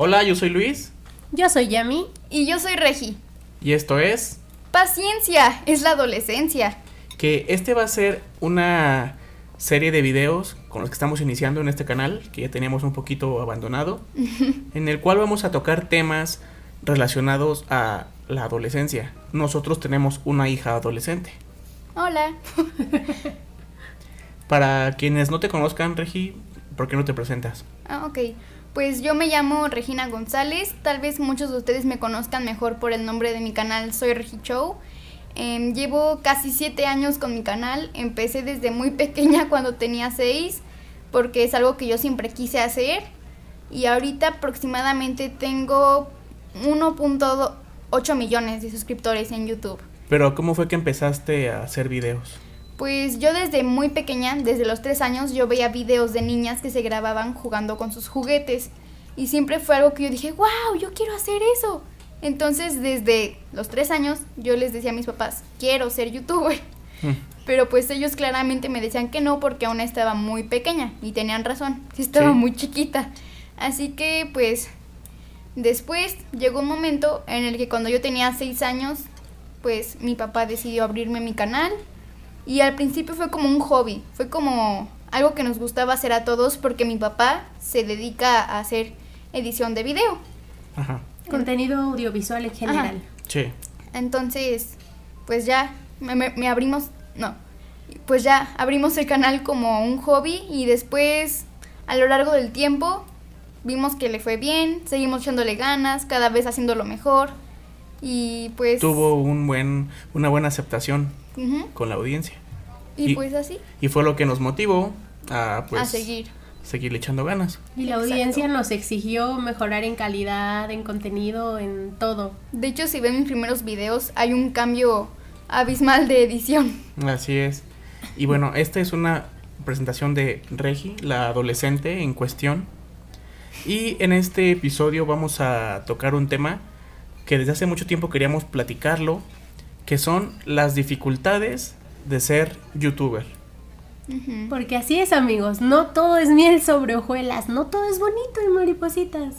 Hola, yo soy Luis. Yo soy Yami. Y yo soy Regi. Y esto es... Paciencia, es la adolescencia. Que este va a ser una serie de videos con los que estamos iniciando en este canal, que ya teníamos un poquito abandonado, en el cual vamos a tocar temas relacionados a la adolescencia. Nosotros tenemos una hija adolescente. Hola. Para quienes no te conozcan, Regi, ¿por qué no te presentas? Ah, ok. Pues yo me llamo Regina González. Tal vez muchos de ustedes me conozcan mejor por el nombre de mi canal Soy Regi Show. Em, llevo casi siete años con mi canal. Empecé desde muy pequeña cuando tenía seis, porque es algo que yo siempre quise hacer. Y ahorita aproximadamente tengo 1.8 millones de suscriptores en YouTube. Pero ¿cómo fue que empezaste a hacer videos? Pues yo desde muy pequeña, desde los tres años, yo veía videos de niñas que se grababan jugando con sus juguetes. Y siempre fue algo que yo dije, wow, yo quiero hacer eso. Entonces desde los tres años yo les decía a mis papás, quiero ser youtuber. Mm. Pero pues ellos claramente me decían que no porque aún estaba muy pequeña. Y tenían razón, estaba muy chiquita. Así que pues después llegó un momento en el que cuando yo tenía seis años, pues mi papá decidió abrirme mi canal y al principio fue como un hobby, fue como algo que nos gustaba hacer a todos porque mi papá se dedica a hacer edición de video. Ajá. Contenido audiovisual en general. Sí. Entonces, pues ya me, abrimos, no, pues ya abrimos el canal como un hobby y después a lo largo del tiempo vimos que le fue bien, seguimos echándole ganas, cada vez haciéndolo mejor y pues tuvo un buen una buena aceptación con la audiencia. Y, pues así. Y fue lo que nos motivó a pues a seguir seguirle echando ganas. Y la audiencia nos exigió mejorar en calidad, en contenido, en todo. De hecho, si ven mis primeros videos, hay un cambio abismal de edición. Así es. Y bueno, esta es una presentación de Regi, la adolescente en cuestión. Y en este episodio vamos a tocar un tema que desde hace mucho tiempo queríamos platicarlo, que son las dificultades de ser youtuber. Porque así es amigos, no todo es miel sobre hojuelas, no todo es bonito y maripositas.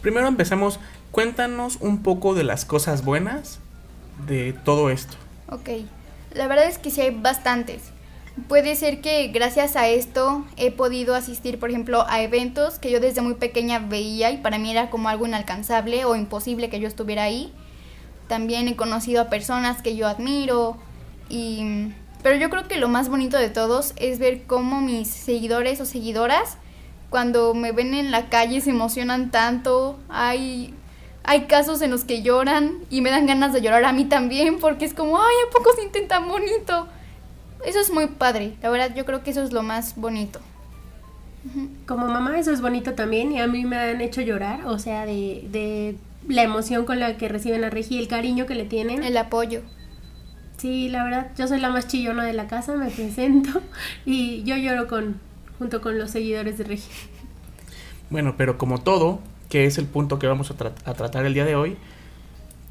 Primero empecemos, cuéntanos un poco de las cosas buenas de todo esto. Ok, la verdad es que sí hay bastantes. Puede ser que gracias a esto he podido asistir, por ejemplo, a eventos que yo desde muy pequeña veía y para mí era como algo inalcanzable o imposible que yo estuviera ahí. También he conocido a personas que yo admiro y pero yo creo que lo más bonito de todos es ver cómo mis seguidores o seguidoras cuando me ven en la calle se emocionan tanto. Hay hay casos en los que lloran y me dan ganas de llorar a mí también porque es como, ay, ¿a poco se intenta bonito? Eso es muy padre, la verdad yo creo que eso es lo más bonito. Como mamá eso es bonito también y a mí me han hecho llorar, o sea, de, de la emoción con la que reciben a Regi, el cariño que le tienen. El apoyo. Sí, la verdad, yo soy la más chillona de la casa, me presento y yo lloro con junto con los seguidores de Regi. Bueno, pero como todo, que es el punto que vamos a, a tratar el día de hoy,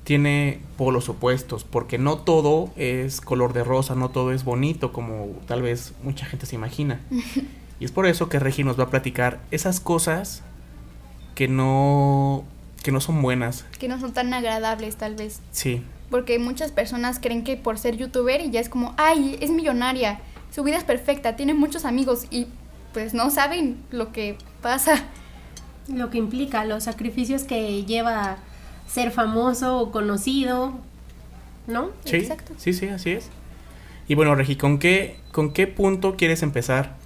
tiene polos opuestos, porque no todo es color de rosa, no todo es bonito como tal vez mucha gente se imagina. y es por eso que Regi nos va a platicar esas cosas que no que no son buenas. Que no son tan agradables, tal vez. Sí. Porque muchas personas creen que por ser youtuber ya es como, ay, es millonaria, su vida es perfecta, tiene muchos amigos y pues no saben lo que pasa. Lo que implica, los sacrificios que lleva ser famoso o conocido, ¿no? Sí, Exacto. sí, sí, así es. Y bueno, Regi, ¿con qué, ¿con qué punto quieres empezar?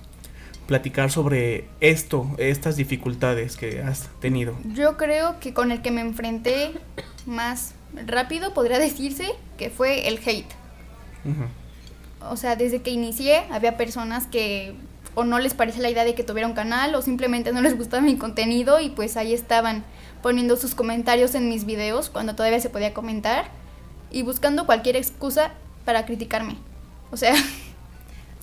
Platicar sobre esto, estas dificultades que has tenido? Yo creo que con el que me enfrenté más rápido podría decirse que fue el hate. O sea, desde que inicié había personas que o no les parece la idea de que tuviera un canal o simplemente no les gustaba mi contenido y pues ahí estaban poniendo sus comentarios en mis videos cuando todavía se podía comentar y buscando cualquier excusa para criticarme. O sea,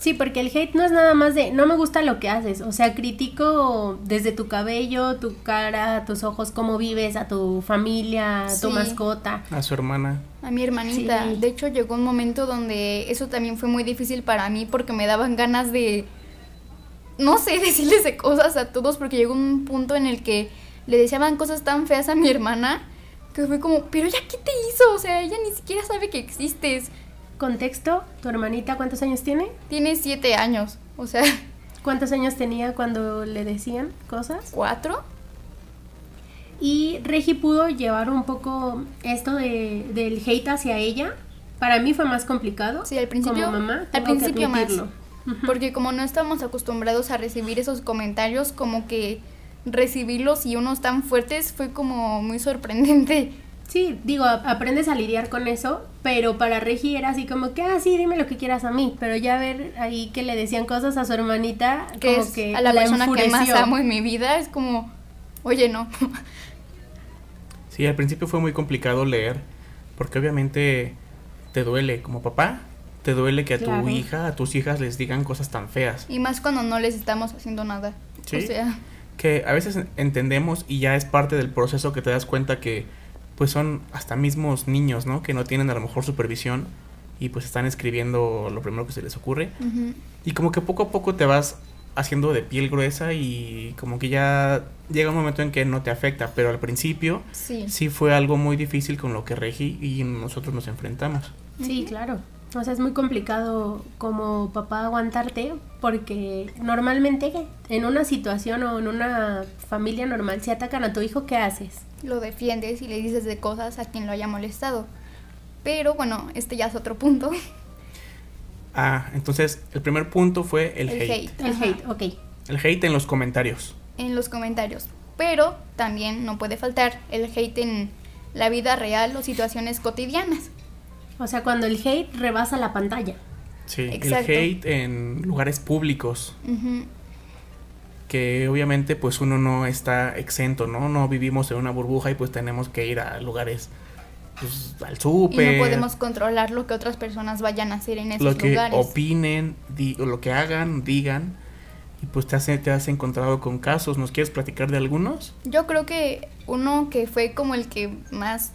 Sí, porque el hate no es nada más de no me gusta lo que haces, o sea, critico desde tu cabello, tu cara, tus ojos, cómo vives, a tu familia, a tu mascota. A su hermana. A mi hermanita. De hecho, llegó un momento donde eso también fue muy difícil para mí porque me daban ganas de, no sé, decirles de cosas a todos porque llegó un punto en el que le deseaban cosas tan feas a mi hermana que fue como, pero ya qué te hizo, o sea, ella ni siquiera sabe que existes. Contexto, tu hermanita, ¿cuántos años tiene? Tiene siete años, o sea... ¿Cuántos años tenía cuando le decían cosas? ¿Cuatro? Y Regi pudo llevar un poco esto de, del hate hacia ella. Para mí fue más complicado. Sí, al principio. Como mamá, al principio más. Porque como no estamos acostumbrados a recibir esos comentarios, como que recibirlos y unos tan fuertes fue como muy sorprendente. Sí, digo, aprendes a lidiar con eso, pero para Regi era así como que, ah, sí, dime lo que quieras a mí, pero ya ver ahí que le decían cosas a su hermanita, Que como es que a la, persona que más amo en mi vida, es como, oye, no. Sí, al principio fue muy complicado leer, porque obviamente te duele como papá, te duele que a Claro. tu hija, a tus hijas les digan cosas tan feas. Y más cuando no les estamos haciendo nada. Sí. O sea, Que a veces entendemos y ya es parte del proceso que te das cuenta que pues son hasta mismos niños, ¿no? Que no tienen a lo mejor supervisión y pues están escribiendo lo primero que se les ocurre. Y como que poco a poco te vas haciendo de piel gruesa y como que ya llega un momento en que no te afecta, pero al principio sí. sí fue algo muy difícil con lo que Regi y nosotros nos enfrentamos. Sí, claro. O sea, es muy complicado como papá aguantarte porque normalmente en una situación o en una familia normal si atacan a tu hijo, ¿qué haces? Lo defiendes y le dices de cosas a quien lo haya molestado. Pero bueno, este ya es otro punto. Ah, entonces el primer punto fue el, El hate. hate. El Ajá. hate, ok. El hate en los comentarios. en los comentarios. Pero también no puede faltar el hate en la vida real o situaciones cotidianas. O sea, cuando el hate rebasa la pantalla. Sí, Exacto. el hate en lugares públicos. Que obviamente pues uno no está exento, ¿no? No vivimos en una burbuja y pues tenemos que ir a lugares, pues al Y súper, no podemos controlar lo que otras personas vayan a hacer en esos lo que lugares. opinen, di- o lo que hagan, digan, y pues te, hace, te has encontrado con casos, ¿nos quieres platicar de algunos? Yo creo que uno que fue como el que más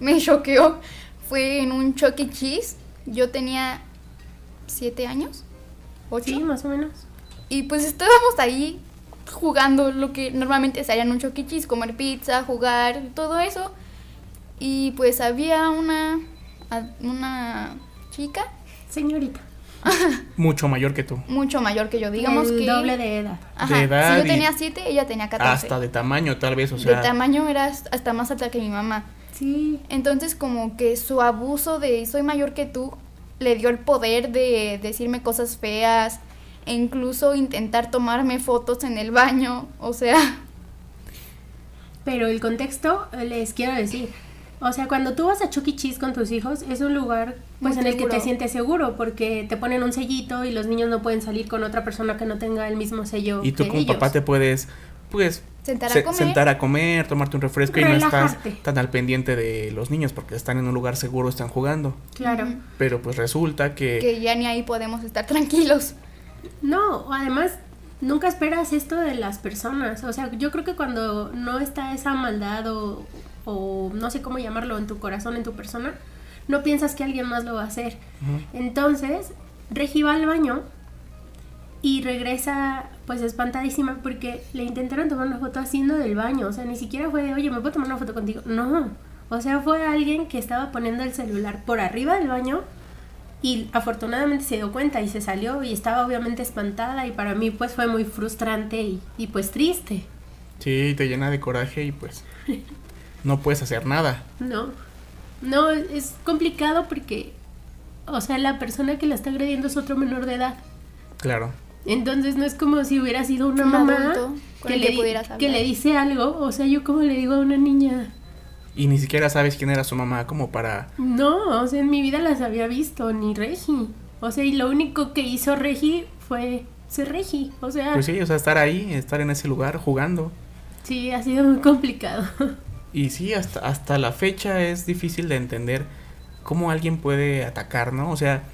me choqueó fue en un Chuck E. Cheese. Yo tenía siete años, ocho. Sí, más o menos. Y pues estábamos ahí jugando lo que normalmente se haría en un Chuck E. Comer pizza, jugar, todo eso. Y pues había una, a- una chica Señorita. Mucho mayor que tú, mucho mayor que yo, digamos el que... doble de edad. Ajá, de edad si yo tenía siete, ella tenía 14. hasta de tamaño tal vez, o sea, de tamaño era hasta más alta que mi mamá. Sí. Entonces como que su abuso de soy mayor que tú le dio el poder de decirme cosas feas e incluso intentar tomarme fotos en el baño, o sea, Pero el contexto, eh, les quiero decir. O sea, cuando tú vas a Chuck E. Cheese con tus hijos, es un lugar pues Muy en el que te sientes seguro porque te ponen un sellito y los niños no pueden salir con otra persona que no tenga el mismo sello y tú que como ellos. papá te puedes, pues, sentar se- a comer. sentar a comer, tomarte un refresco y no estás tan al pendiente de los niños porque están en un lugar seguro, están jugando. Claro. Pero pues resulta que, que ya ni ahí podemos estar tranquilos. No, además nunca esperas esto de las personas. O sea, yo creo que cuando no está esa maldad o, o no sé cómo llamarlo en tu corazón, en tu persona, no piensas que alguien más lo va a hacer. Entonces, Regi va al baño y regresa pues espantadísima porque le intentaron tomar una foto haciendo del baño. O sea, ni siquiera fue de, oye, ¿me puedo tomar una foto contigo? No. O sea, fue alguien que estaba poniendo el celular por arriba del baño y afortunadamente se dio cuenta y se salió y estaba obviamente espantada y para mí pues fue muy frustrante y, y pues triste. sí, te llena de coraje y pues no puedes hacer nada. No, no, es complicado porque, o sea, la persona que la está agrediendo es otro menor de edad. Claro. Entonces no es como si hubiera sido una Un mamá que le, que le dice algo. O sea, yo como le digo a una niña, Y ni siquiera sabes quién era su mamá como para... no, o sea, en mi vida las había visto, ni Regi. O sea, y lo único que hizo Regi fue ser Regi. O sea, Pues sí, o sea, estar ahí, estar en ese lugar jugando. sí, ha sido muy complicado. Y sí, hasta, hasta la fecha es difícil de entender cómo alguien puede atacar, ¿no? O sea,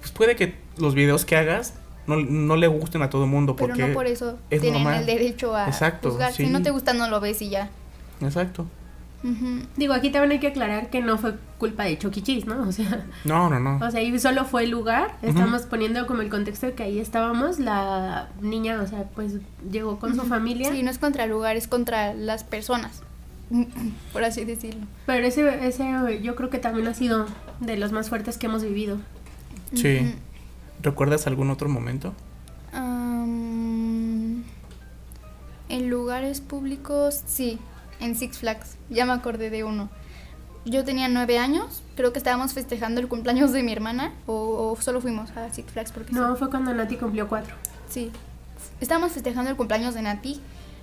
pues puede que los videos que hagas no, no le gusten a todo el mundo Pero porque... no por eso es tienen normal. el derecho a Exacto, juzgar. sí. Si no te gusta, no lo ves y ya. Exacto. Digo, aquí también hay que aclarar que no fue culpa de Choquichis, ¿no? O sea, No, no, no. o sea, ahí solo fue el lugar. Estamos poniendo como el contexto de que ahí estábamos. La niña, o sea, pues llegó con su familia. Sí, no es contra el lugar, es contra las personas, por así decirlo. Pero ese, ese yo creo que también ha sido de los más fuertes que hemos vivido. Sí. ¿Recuerdas algún otro momento? En lugares públicos, sí, en Six Flags, ya me acordé de uno. Yo tenía nueve años, creo que estábamos festejando el cumpleaños de mi hermana, o, o solo fuimos a Six Flags porque No, fue cuando Nati cumplió cuatro. sí. Estábamos festejando el cumpleaños de Nati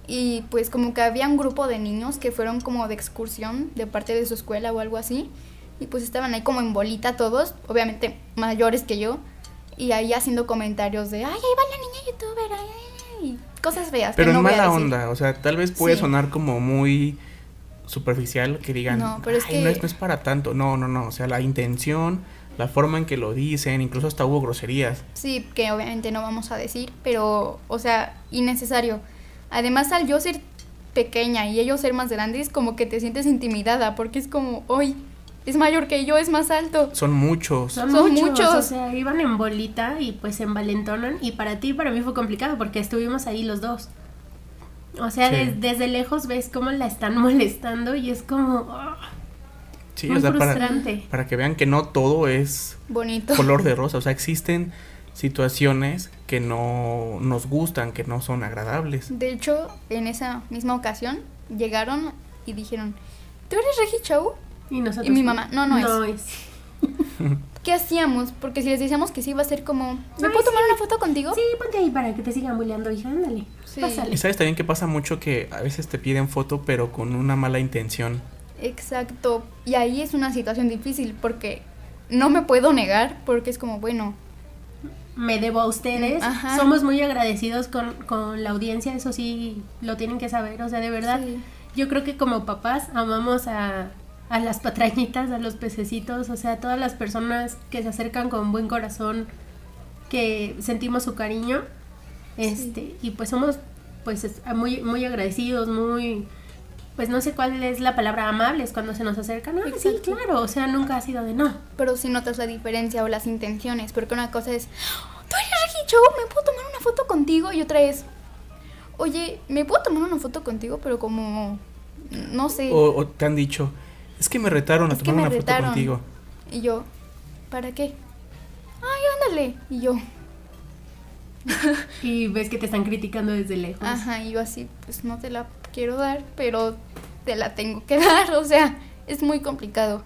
y pues como que había un grupo de niños que fueron como de excursión de parte de su escuela o algo así y pues estaban ahí como en bolita todos, obviamente mayores que yo y ahí haciendo comentarios de ay, ahí va la niña youtuber, ay, ay, ay", y cosas feas. que Pero no en mala onda, o sea, tal vez puede Sí. sonar como muy superficial que digan, No, pero es "Ay, que- no, es, no es para tanto. No, no, no, o sea, la intención, la forma en que lo dicen, incluso hasta hubo groserías. Sí, que obviamente no vamos a decir, pero, o sea, innecesario. Además, al yo ser pequeña y ellos ser más grandes, como que te sientes intimidada, porque es como, hoy es mayor que yo, es más alto. Son muchos. Son, Son muchos, muchos. O sea, iban en bolita y pues se envalentonan. Y para ti y para mí fue complicado porque estuvimos ahí los dos. O sea, Sí. des- desde lejos ves cómo la están molestando y es como... ah, Sí, muy o sea, para, frustrante. para que vean que no todo es Bonito. color de rosa. O sea, existen situaciones que no nos gustan, que no son agradables. De hecho, en esa misma ocasión, llegaron y dijeron, ¿tú eres Regi Chow? Y nosotros... Y mi mamá, no, no no es. es. ¿Qué hacíamos? Porque si les decíamos que sí, iba a ser como, ¿me Ay, puedo tomar sí. una foto contigo? Sí, ponte ahí para que te sigan bulleando, hija, ándale. Sí. Pásale. Y sabes también que pasa mucho que a veces te piden foto, pero con una mala intención. Exacto. Y ahí es una situación difícil porque no me puedo negar porque es como, bueno, me debo a ustedes. Ajá. Somos muy agradecidos con, con la audiencia, eso sí lo tienen que saber. O sea, de verdad, Sí. yo creo que como papás amamos a, a las patrañitas, a los pececitos, o sea, a todas las personas que se acercan con buen corazón, que sentimos su cariño. Este, y pues somos pues es- muy, muy agradecidos, muy pues no sé cuál es la palabra amables cuando se nos acercan. Ah, sí, claro, o sea, nunca ha sido de no. pero si notas la diferencia o las intenciones, porque una cosa es, tú eres Regi Chow, ¿me puedo tomar una foto contigo? Y otra es, oye, ¿me puedo tomar una foto contigo? Pero como, no sé. O, o te han dicho, es que me retaron a Es que tomar me una retaron. foto contigo. Y yo, ¿para qué? Ay, ándale. Y yo, Y ves que te están criticando desde lejos. Ajá, y yo así, pues no te la quiero dar, pero te la tengo que dar, o sea, es muy complicado.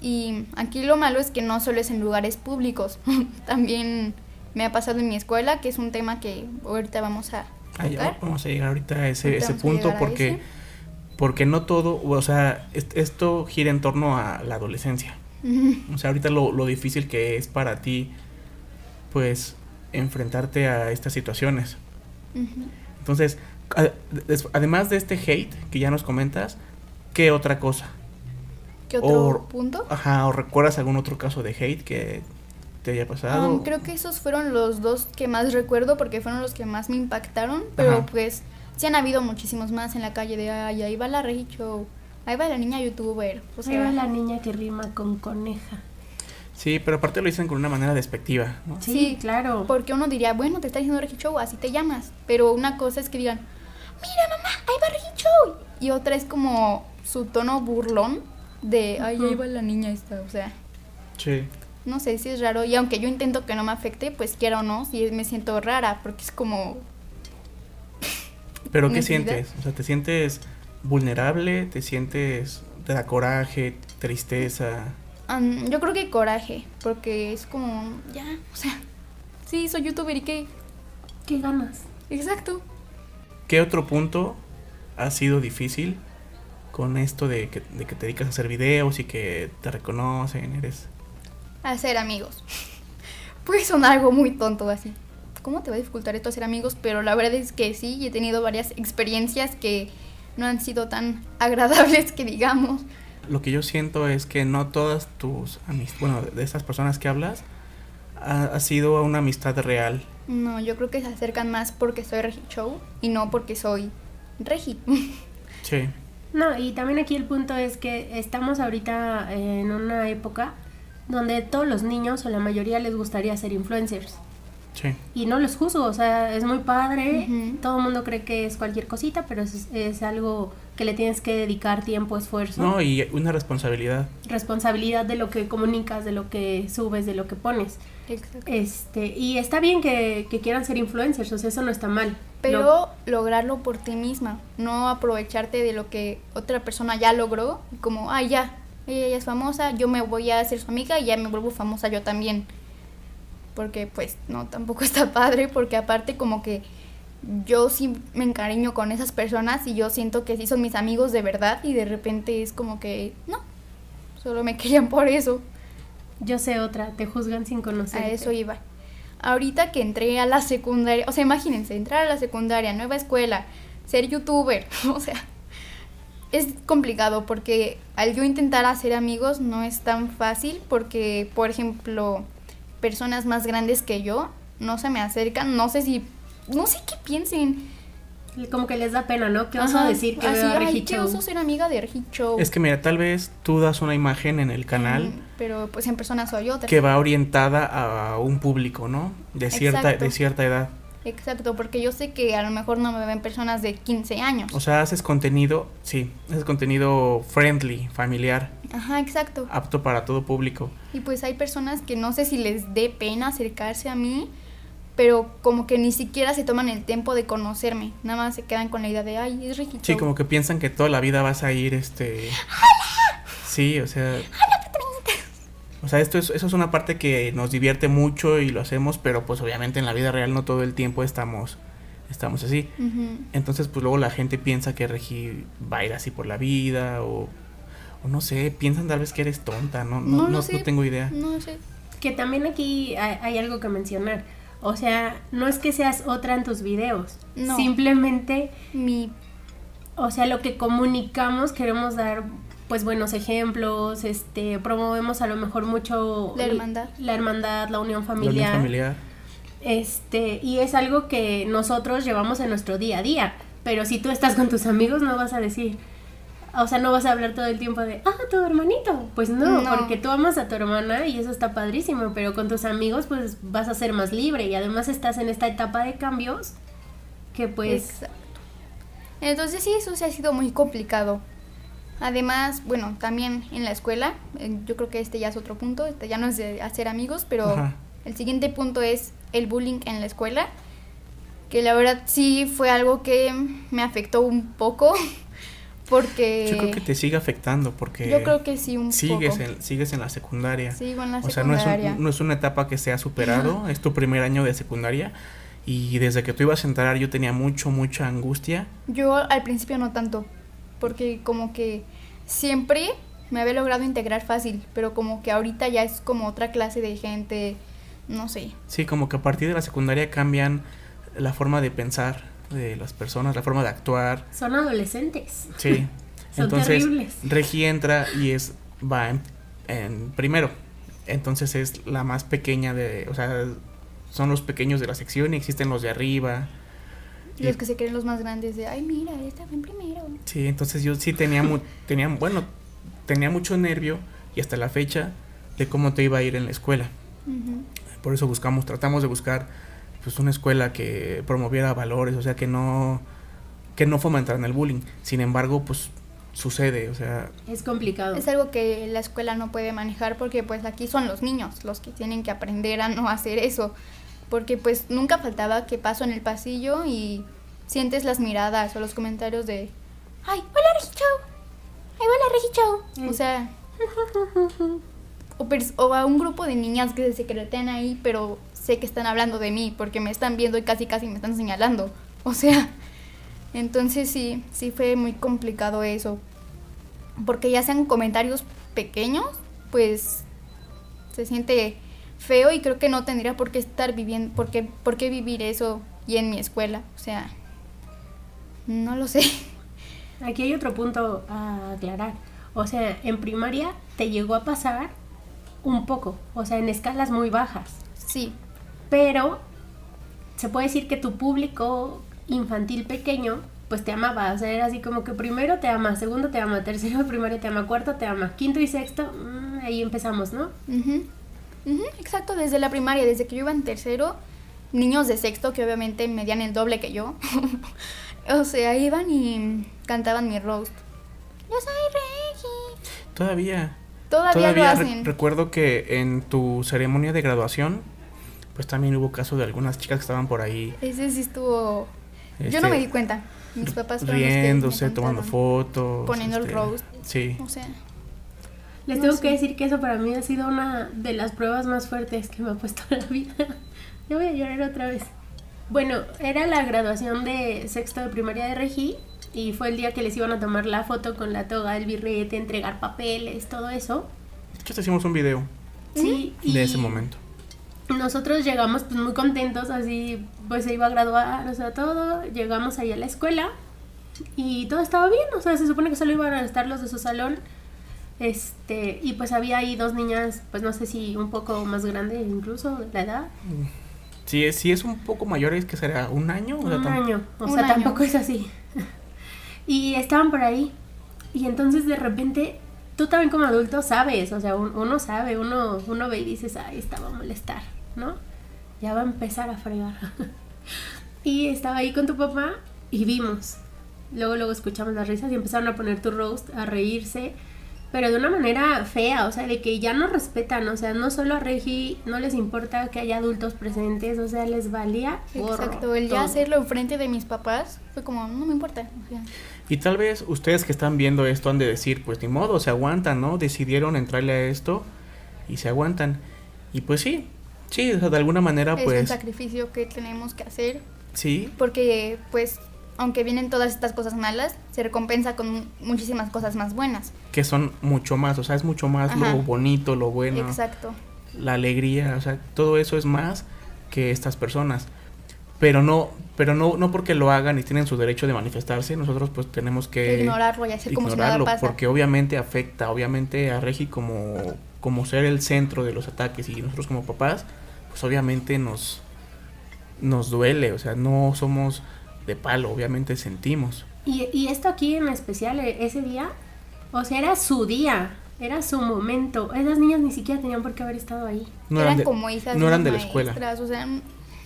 Y aquí lo malo es que no solo es en lugares públicos, también me ha pasado en mi escuela, que es un tema que ahorita vamos a vamos a llegar ahorita a ese, punto a porque, no todo, o sea, est- esto gira en torno a la adolescencia. O sea, ahorita lo, lo difícil que es para ti, pues, enfrentarte a estas situaciones. Ujú. Entonces, a- des- además de este hate que ya nos comentas, ¿qué otra cosa? ¿Qué otro O- punto? Ajá, o recuerdas algún otro caso de hate que te haya pasado. Um, creo que esos fueron los dos que más recuerdo porque fueron los que más me impactaron, pero Ajá. pues sí han habido muchísimos más en la calle de, ay, ahí va la Regi Show, ahí va la niña youtuber, o Ahí sea, va la niña que rima con coneja. Sí, pero aparte lo dicen con una manera despectiva, ¿no? Sí, Sí, claro. Porque uno diría, bueno, te está diciendo Regi Show, así te llamas. Pero una cosa es que digan, mira mamá, ahí va Regi Show. Y otra es como su tono burlón de, ay, ahí va la niña esta. O sea, Sí. no sé si es raro. Y aunque yo intento que no me afecte, pues quiera o no, sí me siento rara. Porque es como, Pero ¿qué Necesidad. sientes? O sea, ¿te sientes vulnerable? ¿Te sientes, te da coraje, tristeza? um, yo creo que coraje. Porque es como, ya, o sea, sí, soy youtuber y qué. ¿Qué ganas? Exacto. ¿Qué otro punto ha sido difícil con esto de que, de que te dedicas a hacer videos y que te reconocen? Eres... Hacer amigos. Puede sonar algo muy tonto así. ¿Cómo te va a dificultar esto hacer amigos? Pero la verdad es que sí, he tenido varias experiencias que no han sido tan agradables que digamos. Lo que yo siento es que no todas tus amistades, bueno, de esas personas que hablas, ha, ha sido una amistad real. No, yo creo que se acercan más porque soy Regi Show y no porque soy Regi. Sí. No, y también aquí el punto es que estamos ahorita en una época donde todos los niños o la mayoría les gustaría ser influencers. Sí. Y no los juzgo, o sea, es muy padre, todo el mundo cree que es cualquier cosita, pero es, es algo que le tienes que dedicar tiempo, esfuerzo, No, y una responsabilidad. responsabilidad de lo que comunicas, de lo que subes, de lo que pones. Exacto. Este, y está bien que, que quieran ser influencers, o sea, eso no está mal. Pero Lo- lograrlo por ti misma, no aprovecharte de lo que otra persona ya logró, y como, ay, ya, ella ya es famosa, yo me voy a hacer su amiga y ya me vuelvo famosa yo también. Porque pues no, tampoco está padre, porque aparte como que yo sí me encariño con esas personas y yo siento que sí son mis amigos de verdad y de repente es como que, no, solo me querían por eso. yo sé otra, te juzgan sin conocer. A eso iba. Ahorita que entré a la secundaria, o sea, imagínense, entrar a la secundaria, nueva escuela, ser youtuber, o sea, es complicado porque al yo intentar hacer amigos no es tan fácil porque, por ejemplo, personas más grandes que yo no se me acercan, no sé si, no sé qué piensen. Como que les da pena, ¿no? ¿Qué oso Ajá, decir que así, veo a "Ay, Reggie qué Show"? oso ser amiga de Show. Es que mira, tal vez tú das una imagen en el canal Mm, Pero pues en persona soy otra. que va orientada a un público, ¿no? De cierta, Exacto. de cierta edad. Exacto, porque yo sé que a lo mejor no me ven personas de 15 años. O sea, haces contenido, sí, haces contenido friendly, familiar, Ajá, exacto. apto para todo público. Y pues hay personas que no sé si les dé pena acercarse a mí, pero como que ni siquiera se toman el tiempo de conocerme. Nada más se quedan con la idea de, ay, es Ricky Sí, Show". como que piensan que toda la vida vas a ir, este... Sí, o sea... O sea, esto es, eso es una parte que nos divierte mucho y lo hacemos, pero pues obviamente en la vida real no todo el tiempo estamos, estamos así. Entonces, pues luego la gente piensa que Regi va a ir así por la vida o, o no sé, piensan tal vez que eres tonta, no, no, No no, tengo idea. No sé. Que también aquí hay, hay algo que mencionar. O sea, no es que seas otra en tus videos. No. Simplemente, Mi o sea, lo que comunicamos queremos dar pues buenos ejemplos, este, promovemos a lo mejor mucho La hermandad. la hermandad, la unión La unión familiar. familiar. Este, y es algo que nosotros llevamos en nuestro día a día. Pero si tú estás con tus amigos, no vas a decir, o sea, no vas a hablar todo el tiempo de, ah, tu hermanito. Pues no, No. porque tú amas a tu hermana y eso está padrísimo. Pero con tus amigos, pues vas a ser más libre. Y además estás en esta etapa de cambios que pues. Exacto. Entonces sí, eso sí ha sido muy complicado. Además, bueno, también en la escuela, eh, yo creo que este ya es otro punto, este ya no es de hacer amigos, pero Ajá. el siguiente punto es el bullying en la escuela, que la verdad sí fue algo que me afectó un poco, porque Yo creo que te sigue afectando porque yo creo que sí un sigues, poco. en, sigues en la secundaria. Sigo en la o sea, no es, secundaria. un- no es una etapa que se ha superado, es tu primer año de secundaria y desde que tú ibas a entrar yo tenía mucho, mucha angustia. Yo al principio no tanto, porque como que siempre me había logrado integrar fácil, pero como que ahorita ya es como otra clase de gente, no sé. Sí, como que a partir de la secundaria cambian la forma de pensar de las personas, la forma de actuar. Son adolescentes. Sí. Son Entonces, terribles. Regi entra y es va en, en primero. Entonces es la más pequeña de, o sea, son los pequeños de la sección y existen los de arriba. Y- Los que se creen los más grandes de, ay, mira, esta fue en primero. Sí, entonces yo sí tenía mu- tenía bueno, tenía mucho nervio y hasta la fecha de cómo te iba a ir en la escuela. Por eso buscamos, tratamos de buscar pues una escuela que promoviera valores, o sea, que no que no fomentaran el bullying. Sin embargo, pues sucede, o sea, Es complicado. Es algo que la escuela no puede manejar porque pues aquí son los niños los que tienen que aprender a no hacer eso. Porque pues nunca faltaba que paso en el pasillo y sientes las miradas o los comentarios de, ay, hola Regicho, ay, hola Regicho. Mm. O sea, o, o a un grupo de niñas que se secretean ahí, pero sé que están hablando de mí porque me están viendo y casi casi me están señalando. O sea, entonces sí, sí fue muy complicado eso. Porque ya sean comentarios pequeños, pues se siente feo y creo que no tendría por qué estar viviendo, por qué, por qué vivir eso y en mi escuela. O sea, no lo sé. Aquí hay otro punto a aclarar. O sea, en primaria te llegó a pasar un poco, o sea, en escalas muy bajas. Sí, Pero se puede decir que tu público infantil pequeño pues te amaba, o sea, era así como que primero te ama, segundo te ama, tercero de primaria te ama, cuarto te ama, quinto y sexto, mm, ahí empezamos, ¿no? Exacto, desde la primaria, desde que yo iba en tercero, niños de sexto que obviamente medían el doble que yo, o sea, iban y cantaban mi roast. Yo soy Regi. Todavía. Todavía, lo re- hacen. recuerdo que en tu ceremonia de graduación, pues también hubo caso de algunas chicas que estaban por ahí. Ese sí estuvo... yo este, no me di cuenta. Mis papás riéndose, tomando fotos. Poniendo el este, roast. Sí. O sea, Les No tengo sé. que decir que eso para mí ha sido una de las pruebas más fuertes que me ha puesto la vida. Yo voy a llorar otra vez. Bueno, era la graduación de sexto de primaria de Regi y fue el día que les iban a tomar la foto con la toga, el birrete, entregar papeles, todo eso. De hecho, te hicimos un video Sí, y de ese momento. nosotros llegamos pues muy contentos, así pues se iba a graduar, o sea, todo. Llegamos ahí a la escuela y todo estaba bien, o sea, se supone que solo iban a estar los de su salón. Este, y pues había ahí dos niñas, pues no sé si un poco más grande incluso la edad. Si es, si es un poco mayor, es que será un año. o sea, Un año, o Un sea, año. tampoco es así. y estaban por ahí. Y entonces de repente, tú también como adulto sabes, o sea, un- uno sabe, uno, uno ve y dices, ay, esta va a molestar, ¿no? Ya va a empezar a fregar. y estaba ahí con tu papá y vimos. Luego, luego escuchamos las risas y empezaron a poner tu roast, a reírse, pero de una manera fea, o sea, de que ya no respetan, o sea, no solo a Regi no les importa que haya adultos presentes, o sea, les valía. gorro exacto. El ya todo. hacerlo enfrente de mis papás fue como, no me importa. O sea, Y tal vez ustedes que están viendo esto han de decir, pues ni modo, se aguantan, ¿no? Decidieron entrarle a esto y se aguantan. Y pues sí, sí, o sea, de alguna manera, es un pues sacrificio que tenemos que hacer sí, porque pues aunque vienen todas estas cosas malas, se recompensa con muchísimas cosas más buenas. que son mucho más, o sea, es mucho más Ajá. lo bonito, lo bueno, Exacto. la alegría, o sea, todo eso es más que estas personas. Pero no, pero no, no porque lo hagan y tienen su derecho de manifestarse, nosotros pues tenemos que ignorarlo y hacer como si nada ignorarlo, pasa. porque obviamente afecta, obviamente a Regi como, como ser el centro de los ataques y nosotros como papás, pues obviamente nos, nos duele, o sea, no somos de palo, obviamente sentimos. Y, y esto aquí en especial, e- ese día, o sea, era su día, era su momento. Esas niñas ni siquiera tenían por qué haber estado ahí. No eran de- como hijas no eran de la escuela. O sea,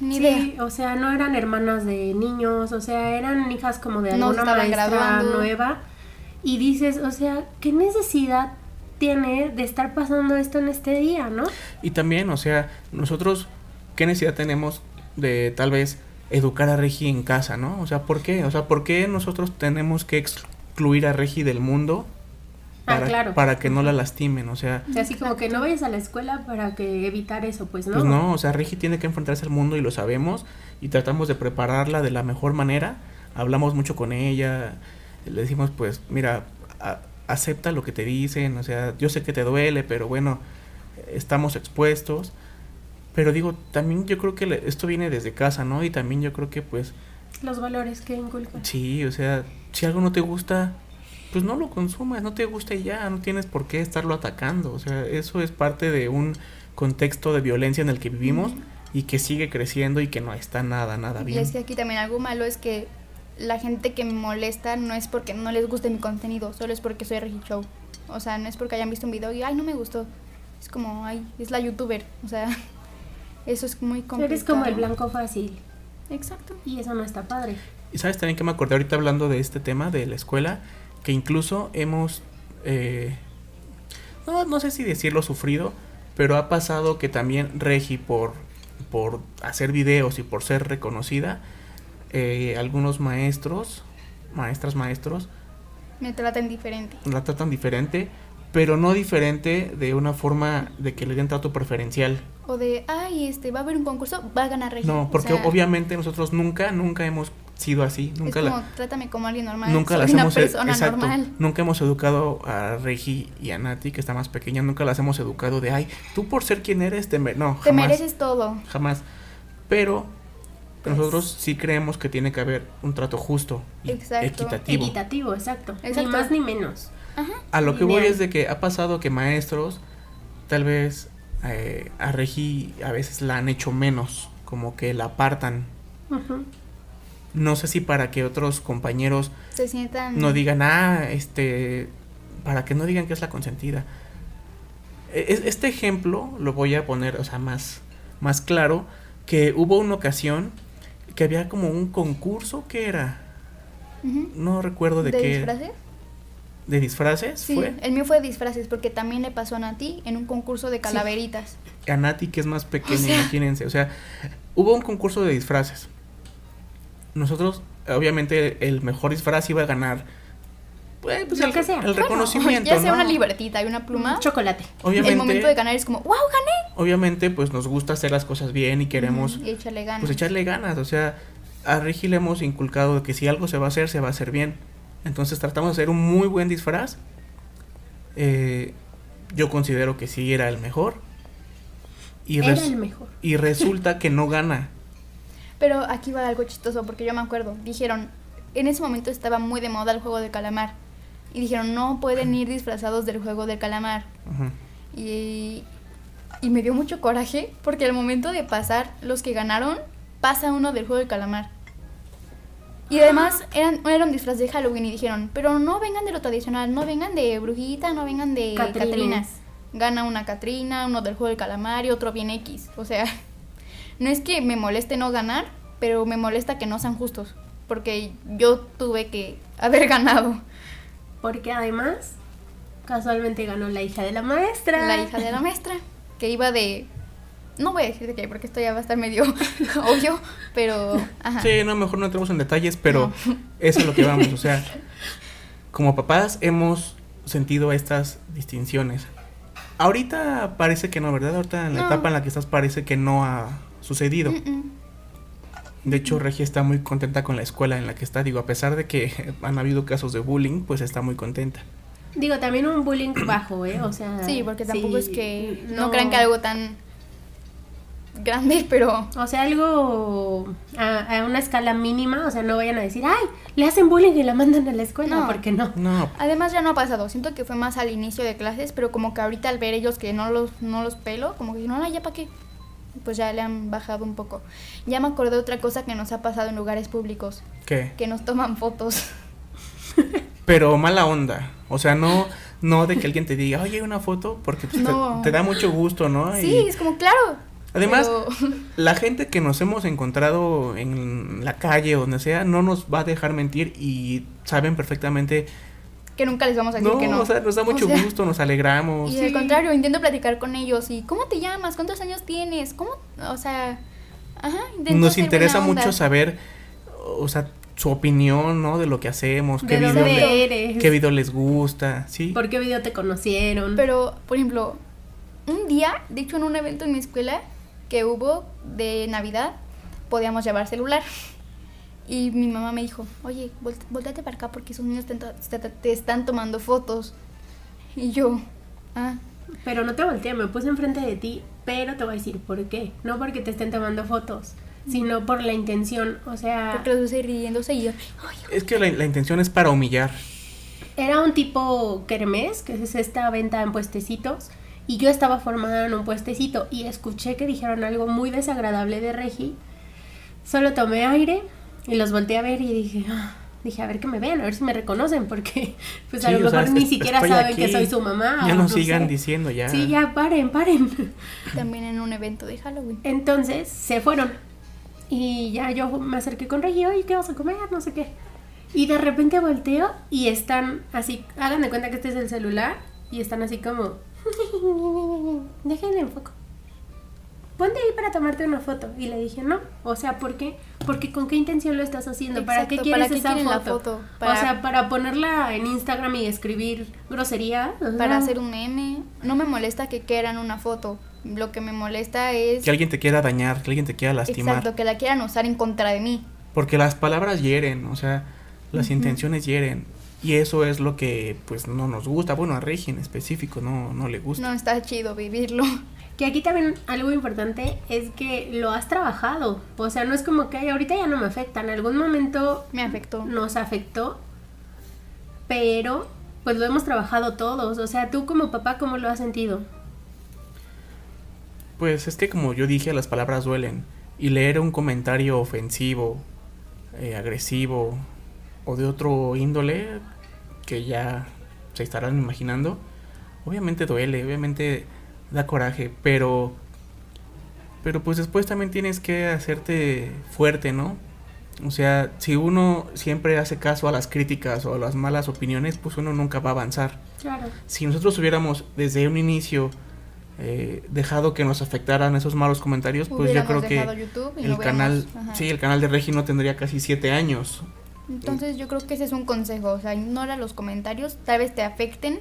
ni Sí, idea. o sea, no eran hermanas de niños, o sea, eran hijas como de No alguna estaban maestra graduando. nueva. Y dices, o sea, ¿qué necesidad tiene de estar pasando esto en este día, no? Y también, o sea, nosotros, ¿qué necesidad tenemos de tal vez educar a Regi en casa, ¿no? O sea, ¿por qué? O sea, ¿por qué nosotros tenemos que excluir a Regi del mundo Ah, para, claro. para que no la lastimen? O sea, O sea, así como que no vayas a la escuela para que evitar eso, pues no. pues no, o sea, Regi tiene que enfrentarse al mundo y lo sabemos y tratamos de prepararla de la mejor manera. Hablamos mucho con ella, le decimos, pues, mira, a- acepta lo que te dicen, o sea, yo sé que te duele, pero bueno, estamos expuestos. Pero digo, también yo creo que esto viene desde casa, ¿no? Y también yo creo que pues Los valores que inculcan. sí, o sea, si algo no te gusta, pues no lo consumas, no te gusta y ya, no tienes por qué estarlo atacando. O sea, eso es parte de un contexto de violencia en el que vivimos y que sigue creciendo y que no está nada, nada Y bien. es que aquí también algo malo es que la gente que me molesta no es porque no les guste mi contenido, solo es porque soy Regi Show. O sea, no es porque hayan visto un video y, ay, no me gustó. Es como, ay, es la youtuber. O sea, eso es muy complicado. Eres como el blanco fácil Exacto. y eso no está padre. Y sabes también que me acordé ahorita hablando de este tema de la escuela, que incluso hemos, eh, no, no sé si decirlo sufrido, pero ha pasado que también Regi por, por hacer videos y por ser reconocida, eh, algunos maestros, maestras, maestros, Me tratan diferente. la tratan diferente, pero no diferente de una forma de que le den trato preferencial. O de, ay, este, va a haber un concurso, va a ganar Regi. No, O porque sea, obviamente nosotros nunca, nunca hemos sido así, nunca es la... trátame como alguien normal. Nunca las hemos e- persona exacto, normal. nunca hemos educado a Regi y a Nati que está más pequeña, nunca las hemos educado de ay, tú por ser quien eres te me-". no, Te jamás, mereces todo. jamás. Pero Pues- nosotros sí creemos que tiene que haber un trato justo y Exacto. equitativo. Equitativo, exacto. Exacto. Ni más ni menos. Ajá. A lo que voy es de que ha pasado que maestros tal vez eh, a Regi a veces la han hecho menos, como que la apartan. No sé si para que otros compañeros Se sientan... no digan, ah, este, para que no digan que es la consentida. E- es- Este ejemplo lo voy a poner, o sea, más, más claro, que hubo una ocasión que había como un concurso, que era? No recuerdo de, ¿De qué. disfraces? ¿De disfraces? Sí, ¿Fue? el mío fue de disfraces porque también le pasó a Nati en un concurso de calaveritas. A Nati, que es más pequeña, O sea. imagínense. O sea, hubo un concurso de disfraces. Nosotros, obviamente, el mejor disfraz iba a ganar. Pues, pues, el, que sea. el Bueno, reconocimiento. ya sea ¿no? una libretita y una pluma, Chocolate. Obviamente, el momento de ganar es como, wow, gané. obviamente, pues nos gusta hacer las cosas bien y queremos y echarle ganas. pues echarle ganas. O sea, a Regi le hemos inculcado que si algo se va a hacer, se va a hacer bien. Entonces tratamos de hacer un muy buen disfraz. Eh, yo considero que sí era el mejor. Y, Era el mejor. y resulta que no gana. Pero aquí va algo chistoso porque yo me acuerdo, dijeron, en ese momento estaba muy de moda el juego del calamar. Y dijeron, no pueden ir disfrazados del juego del calamar. Y, y me dio mucho coraje porque al momento de pasar los que ganaron, pasa uno del juego del calamar. Y además eran, era un disfraz de Halloween y dijeron, pero no vengan de lo tradicional, no vengan de brujita, no vengan de Catrinas. Catrinas. Gana una Catrina, uno del juego del calamar y otro bien X. O sea, no es que me moleste no ganar, pero me molesta que no sean justos. Porque yo tuve que haber ganado. Porque además, casualmente ganó la hija de la maestra. la hija de la maestra, que iba de... No voy a decir de qué, porque esto ya va a estar medio obvio, pero... Ajá. Sí, no, mejor no entremos en detalles, pero No. eso es lo que vamos. O sea, como papás hemos sentido estas distinciones. Ahorita parece que no, ¿verdad? Ahorita en la No. etapa en la que estás parece que no ha sucedido. Mm, mm. De hecho, Regia está muy contenta con la escuela en la que está. Digo, a pesar de que han habido casos de bullying, pues está muy contenta. Digo, también un bullying bajo, ¿eh? O sea. Sí, porque tampoco sí, es que no, crean que algo tan grande, pero... O sea, algo a, a una escala mínima, o sea, no vayan a decir, ay, le hacen bullying y la mandan a la escuela, No. porque no. No, Además ya no ha pasado, siento que fue más al inicio de clases, pero como que ahorita al ver ellos que no los, no los pelo, como que no, ya para qué, pues ya le han bajado un poco. Ya me acordé de otra cosa que nos ha pasado en lugares públicos, ¿qué? que nos toman fotos. Pero mala onda. O sea, no, no de que alguien te diga, oye, una foto, porque pues, te- da mucho gusto, ¿no? Sí, Y es como, claro. Además, pero- la gente que nos hemos encontrado en la calle o donde sea, no nos va a dejar mentir y saben perfectamente. que nunca les vamos a decir No, que no. o sea, nos da mucho O sea, gusto, nos alegramos. Y al contrario, intento platicar con ellos y ¿cómo te llamas? ¿Cuántos años tienes? ¿Cómo? O sea, ajá, Nos interesa mucho saber, o sea, su opinión, ¿no? De lo que hacemos, qué ¿De video, le- qué video les gusta, ¿sí? ¿Por qué video te conocieron? Pero, por ejemplo, un día, de hecho en un evento en mi escuela que hubo de Navidad, podíamos llevar celular. Y mi mamá me dijo, oye, volte- volteate para acá porque esos niños te, te- te están tomando fotos. Y yo, ah, Pero no te volteé, me puse enfrente de ti, pero te voy a decir por qué. No porque te estén tomando fotos, sino por la intención. O sea, porque los ves riéndose y yo, ay, Es que la, la intención es para humillar. era un tipo kermés, que es esta venta en puestecitos. Y yo estaba formada en un puestecito y escuché que dijeron algo muy desagradable de Regi. Solo tomé aire y los volteé a ver y dije, "Ah", dije, a ver que me vean, a ver si me reconocen, porque pues a Sí, lo o sea, mejor ni es- siquiera saben aquí. que soy su mamá. Ya o no no sigan sé. diciendo, ya. Sí, ya, paren, paren. también en un evento de Halloween. Entonces se fueron. Y ya yo me acerqué con Regi, oye, ¿qué vas a comer? No sé qué. Y de repente volteo y están así, hagan de cuenta que este es el celular y están así como, déjenle un poco. Ponte ahí para tomarte una foto. Y le dije, no. O sea, ¿por qué? Porque con qué intención lo estás haciendo. ¿Para qué Exacto, quieres ¿para qué esa foto? foto? O Para- sea, para ponerla en Instagram y escribir grosería. Para hacer un meme, no me molesta que quieran una foto. Lo que me molesta es Que alguien te quiera dañar, que alguien te quiera lastimar. exacto que la quieran usar en contra de mí. Porque las palabras hieren, o sea, las intenciones hieren. Y eso es lo que pues no nos gusta. Bueno, a Regi en específico no, no le gusta. No está chido vivirlo. Que aquí también algo importante es que lo has trabajado. O sea, no es como que "Ay, ahorita ya no me afecta. En algún momento Me afectó. nos afectó. Pero pues lo hemos trabajado todos. O sea, tú como papá, ¿cómo lo has sentido? Pues es que como yo dije, las palabras duelen. Y leer un comentario ofensivo eh, agresivo o de otro índole que ya se estarán imaginando, obviamente duele, obviamente da coraje, pero pero pues después también tienes que hacerte fuerte, ¿no? O sea, si uno siempre hace caso a las críticas o a las malas opiniones, pues uno nunca va a avanzar. Claro. Si nosotros hubiéramos desde un inicio eh, dejado que nos afectaran esos malos comentarios, pues yo creo que el canal, sí, el canal de Regi no tendría casi siete años. Entonces yo creo que ese es un consejo, o sea, ignora los comentarios, tal vez te afecten,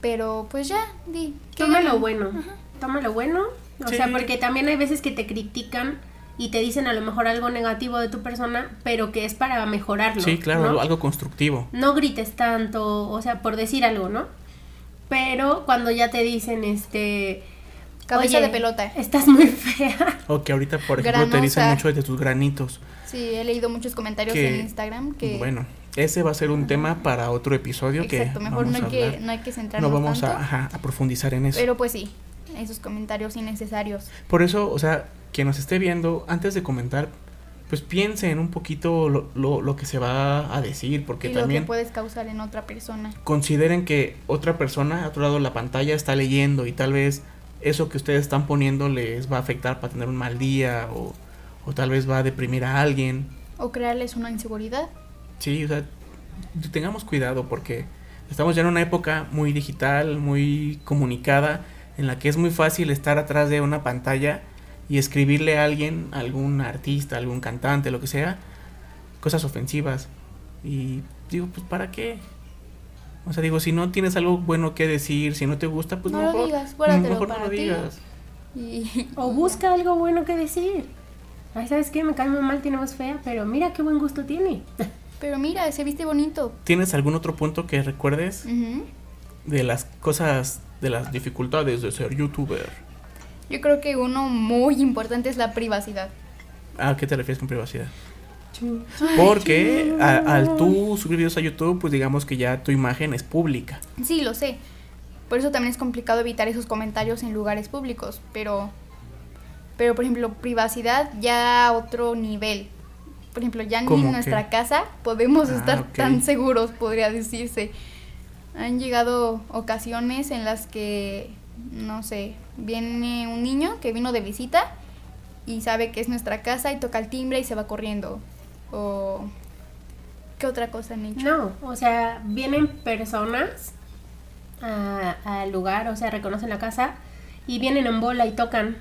pero pues ya, di. Toma lo bueno, toma lo bueno, o sea, porque también hay veces que te critican y te dicen a lo mejor algo negativo de tu persona, pero que es para mejorarlo. Sí, claro, algo constructivo. No grites tanto, o sea, por decir algo, ¿no? Pero cuando ya te dicen, este... Cabeza de pelota. Estás muy fea. O que ahorita, por ejemplo, te dicen mucho de tus granitos. Sí, he leído muchos comentarios en Instagram que... Bueno, ese va a ser un tema para otro episodio Exacto, mejor no hay, que, no hay que centrarnos No vamos a, a profundizar en eso. Pero pues sí, esos comentarios innecesarios. Por eso, o sea, quien nos esté viendo, antes de comentar, pues piensen un poquito lo, lo, lo, que se va a decir, porque y también... Lo que puedes causar en otra persona. Consideren que otra persona a otro lado de la pantalla está leyendo y tal vez eso que ustedes están poniendo les va a afectar para tener un mal día o, o tal vez va a deprimir a alguien. O crearles una inseguridad. Sí, o sea, tengamos cuidado porque estamos ya en una época muy digital, muy comunicada, en la que es muy fácil estar atrás de una pantalla y escribirle a alguien, algún artista, algún cantante, lo que sea, cosas ofensivas. Y digo, pues ¿para qué? O sea, digo, si no tienes algo bueno que decir, si no te gusta, pues no mejor, lo digas, mejor no lo digas. Y... O busca algo bueno que decir. Ay, ¿sabes qué? Me cae muy mal, tiene voz fea, pero mira qué buen gusto tiene. Pero mira, se viste bonito. ¿Tienes algún otro punto que recuerdes de las cosas, de las dificultades de ser youtuber? Yo creo que uno muy importante es la privacidad. ¿A qué te refieres con privacidad? Porque al tú subir videos a YouTube, pues digamos que ya tu imagen es pública. Sí, lo sé. Por eso también es complicado evitar esos comentarios en lugares públicos. Pero, pero por ejemplo, privacidad ya a otro nivel. Por ejemplo, ya ni en nuestra casa podemos ah, estar tan seguros, podría decirse. Han llegado ocasiones en las que, no sé, viene un niño que vino de visita y sabe que es nuestra casa y toca el timbre y se va corriendo. O ¿qué otra cosa han hecho? No, o sea, vienen personas al lugar, o sea, reconocen la casa y vienen en bola y tocan.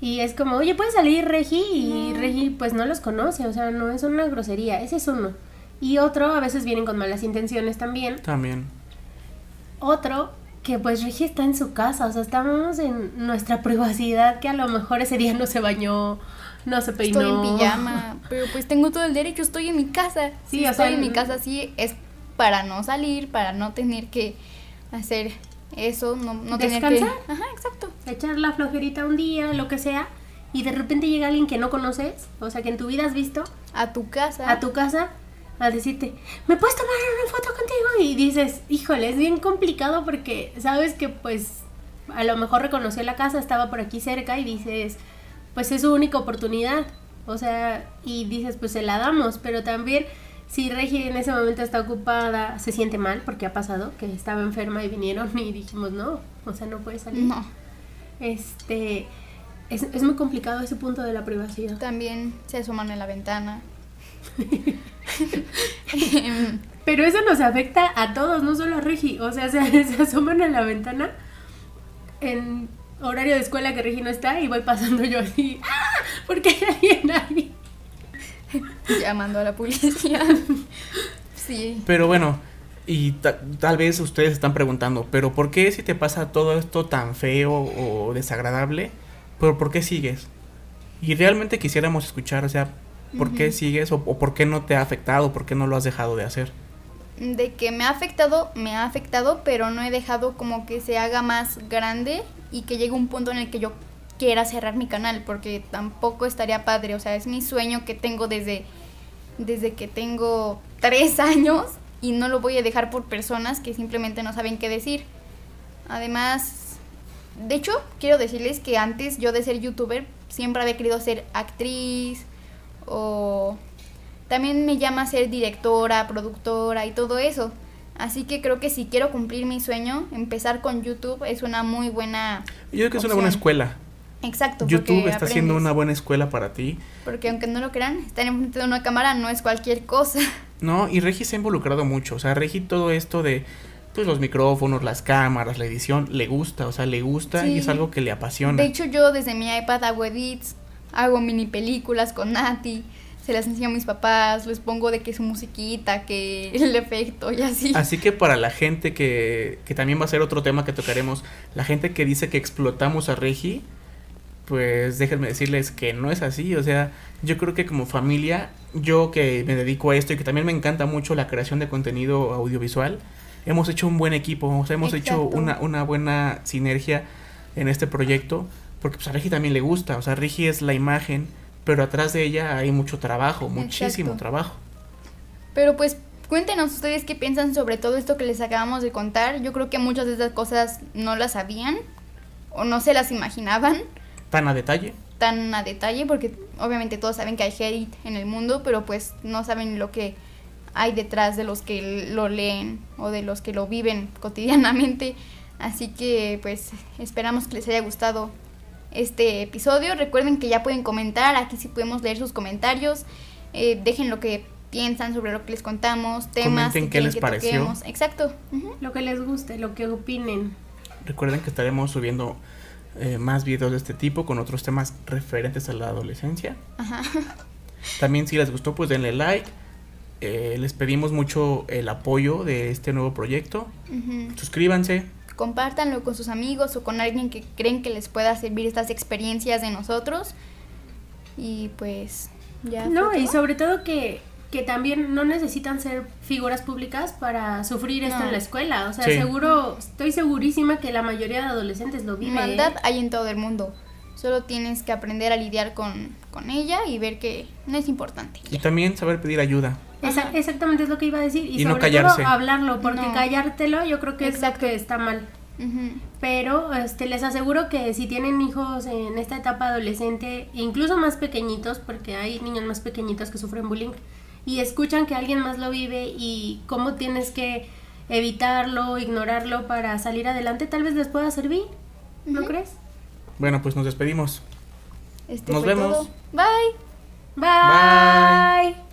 Y es como, oye, ¿puedes salir Regi? Y Regi pues no los conoce, o sea, no es una grosería, ese es uno. Y otro, a veces vienen con malas intenciones también. También. Otro que pues Regi está en su casa, o sea, estamos en nuestra privacidad, que a lo mejor ese día no se bañó, no se peinó. Estoy en pijama, pero pues tengo todo el derecho, estoy en mi casa. Sí, si estoy en mi casa, sí, es para no salir, para no tener que hacer eso, no, no tener que... Ajá, exacto. Echar la flojerita un día, lo que sea, y de repente llega alguien que no conoces, o sea, que en tu vida has visto. A tu casa. A tu casa, a decirte, ¿me puedes tomar una foto contigo? Y dices, híjole, es bien complicado porque sabes que pues a lo mejor reconoció la casa, estaba por aquí cerca y dices, pues es su única oportunidad. O sea, y dices, pues se la damos, pero también si Regi en ese momento está ocupada, se siente mal porque ha pasado que estaba enferma y vinieron y dijimos, no, o sea, no puede salir. No. Este, es, es muy complicado ese punto de la privacidad. También se asoman en la ventana. Pero eso nos afecta a todos, no solo a Regi. O sea, se, se asoman a la ventana en horario de escuela que Regi no está y voy pasando yo así. ¡Ah! ¿Por qué hay alguien ahí? Llamando a la policía. sí. Pero bueno, y tal vez ustedes están preguntando, ¿pero por qué si te pasa todo esto tan feo o desagradable? ¿Pero por qué sigues? Y realmente quisiéramos escuchar, o sea, ¿Por qué sigues o, por qué no te ha afectado? ¿Por qué no lo has dejado de hacer? De que me ha afectado, me ha afectado, pero no he dejado como que se haga más grande y que llegue un punto en el que yo quiera cerrar mi canal, porque tampoco estaría padre. O sea, es mi sueño que tengo desde, desde que tengo tres años y no lo voy a dejar por personas que simplemente no saben qué decir. Además, de hecho, quiero decirles que antes yo de ser youtuber siempre había querido ser actriz, o también me llama ser directora, productora y todo eso. Así que creo que si quiero cumplir mi sueño, empezar con YouTube es una muy buena. Yo creo que es una buena opción. escuela. Exacto. YouTube está siendo aprendes. una buena escuela para ti. Porque aunque no lo crean, estar enfrente de una cámara no es cualquier cosa. No, y Regi se ha involucrado mucho. O sea, Regi todo esto de pues los micrófonos, las cámaras, la edición, le gusta, o sea, le gusta y Sí. es algo que le apasiona. De hecho, yo desde mi iPad hago edits, hago mini películas con Nati, se las enseño a mis papás, les pongo de que su musiquita, que el efecto y así. Así que para la gente que, que también va a ser otro tema que tocaremos, la gente que dice que explotamos a Regi, pues déjenme decirles que no es así. O sea, yo creo que como familia, yo que me dedico a esto y que también me encanta mucho la creación de contenido audiovisual, hemos hecho un buen equipo, o sea, hemos hecho una, una buena sinergia en este proyecto, porque pues a Regi también le gusta, o sea, Regi es la imagen, pero atrás de ella hay mucho trabajo, muchísimo Exacto. trabajo. Pero pues cuéntenos ustedes qué piensan sobre todo esto que les acabamos de contar. Yo creo que muchas de estas cosas no las sabían o no se las imaginaban Tan a detalle. tan a detalle porque obviamente todos saben que hay hate en el mundo, pero pues no saben lo que hay detrás de los que lo leen o de los que lo viven cotidianamente. Así que pues esperamos que les haya gustado este episodio. Recuerden que ya pueden comentar, aquí sí podemos leer sus comentarios. Eh, dejen lo que piensan sobre lo que les contamos, temas Comenten qué les que pareció. toquemos. Exacto. Ujú. Lo que les guste, lo que opinen. Recuerden que estaremos subiendo eh, más videos de este tipo con otros temas referentes a la adolescencia. Ajá. También si les gustó, pues denle like. Eh, les pedimos mucho el apoyo de este nuevo proyecto. Ujú. Suscríbanse. Compártanlo con sus amigos o con alguien que creen que les pueda servir estas experiencias de nosotros. Y pues ya. No, y sobre todo que, que también no necesitan ser figuras públicas para sufrir esto en la escuela. O sea, Sí. seguro, estoy segurísima que la mayoría de adolescentes lo viven. Maldad hay en todo el mundo. Solo tienes que aprender a lidiar con, con ella y ver que no es importante. Y también saber pedir ayuda. Esa- exactamente es lo que iba a decir. Y, Y no sobre callarse. todo hablarlo, porque No. callártelo yo creo que es lo Exacto. que está mal. Pero este, les aseguro que si tienen hijos en esta etapa adolescente, incluso más pequeñitos, porque hay niños más pequeñitos que sufren bullying, y escuchan que alguien más lo vive y cómo tienes que evitarlo, ignorarlo para salir adelante, tal vez les pueda servir, ¿no crees? Bueno, pues nos despedimos. Este Nos vemos. todo. Bye. Bye.